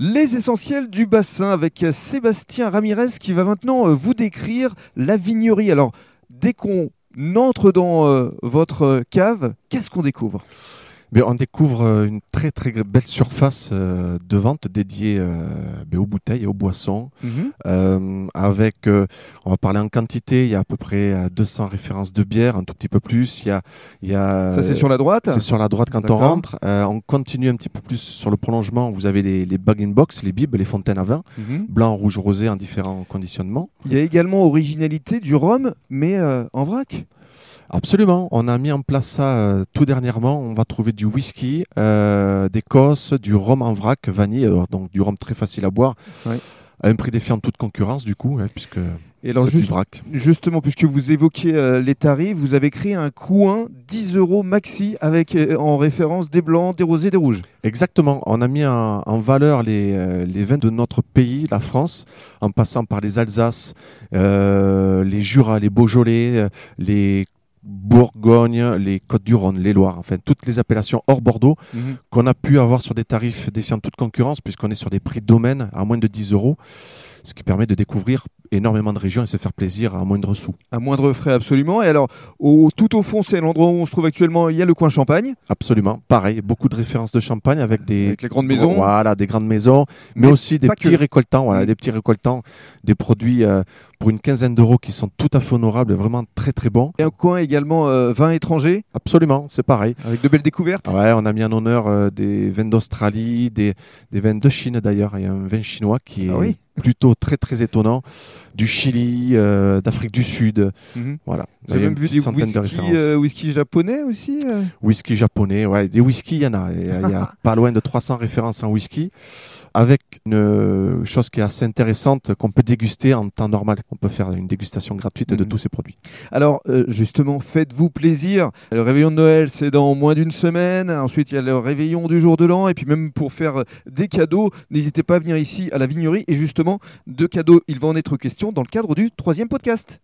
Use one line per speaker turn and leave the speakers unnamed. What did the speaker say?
Les essentiels du bassin avec Sébastien Ramirez qui va maintenant euh, vous décrire la vignerie. Alors, dès qu'on entre dans euh, votre cave, qu'est-ce qu'on découvre?
Mais on découvre euh, une très très belle surface euh, de vente dédiée euh, ben, aux bouteilles et aux boissons. Mhm. avec, on va parler en quantité, il y a à peu près 200 références de bière, un tout petit peu plus. Il y a, il y a,
Ça c'est sur la droite
C'est sur la droite quand on rentre. on continue un petit peu plus sur le prolongement. Vous avez les, les bag in box, les bibes, les fontaines à vin, mhm. blanc, rouge, rosé en différents conditionnements.
Il y a également originalité du rhum, mais en vrac
Absolument, on a mis en place ça euh, tout dernièrement. On va trouver du whisky euh, d'Écosse, du rhum en vrac, vanille, donc du rhum très facile à boire, à un prix défiant de toute concurrence du coup, hein, puisque
et alors juste, justement, puisque vous évoquiez euh, les tarifs, vous avez créé un coin 10 euros maxi avec en référence des blancs, des rosés, des rouges.
Exactement. On a mis en, valeur les, les, vins de notre pays, la France, en passant par les Alsaces, les Jura, les Beaujolais, les Bourgogne, les Côtes-du-Rhône, les Loires, enfin toutes les appellations hors Bordeaux mhm. qu'on a pu avoir sur des tarifs défiant toute concurrence puisqu'on est sur des prix domaine à moins de 10 euros, ce qui permet de découvrir énormément de régions et se faire plaisir à moindre sous.
À moindre frais, absolument. Et alors, au, tout au fond, c'est l'endroit où on se trouve actuellement. Il y a le coin Champagne.
Absolument. Pareil, beaucoup de références de Champagne avec des
avec les grandes maisons.
Voilà, des grandes maisons, mais, aussi des petits récoltants. Voilà, des petits récoltants, des produits euh, pour une quinzaine d'euros qui sont tout à fait honorables et vraiment très très bons.
Et un coin également euh, vin étranger.
Absolument, c'est pareil.
Avec de belles découvertes.
Ouais, on a mis en honneur euh, des vins d'Australie, des, des vins de Chine d'ailleurs. Il y a un vin chinois qui ah est plutôt très très étonnant. Du Chili, euh, d'Afrique du Sud.
Mhm. Voilà. J'ai même vu des whisky, euh, whisky japonais aussi. Euh.
Whisky japonais, ouais. Des whisky, il y en a. Il y a pas loin de 300 références en whisky. Avec une chose qui est assez intéressante qu'on peut déguster en temps normal. On peut faire une dégustation gratuite de mhm. tous ces produits.
Alors, justement, faites-vous plaisir. Le réveillon de Noël, c'est dans moins d'une semaine. Ensuite, il y a le réveillon du jour de l'an. Et puis, même pour faire des cadeaux, n'hésitez pas à venir ici à la vignerie. Et justement, de cadeaux, il va en être question dans le cadre du troisième podcast.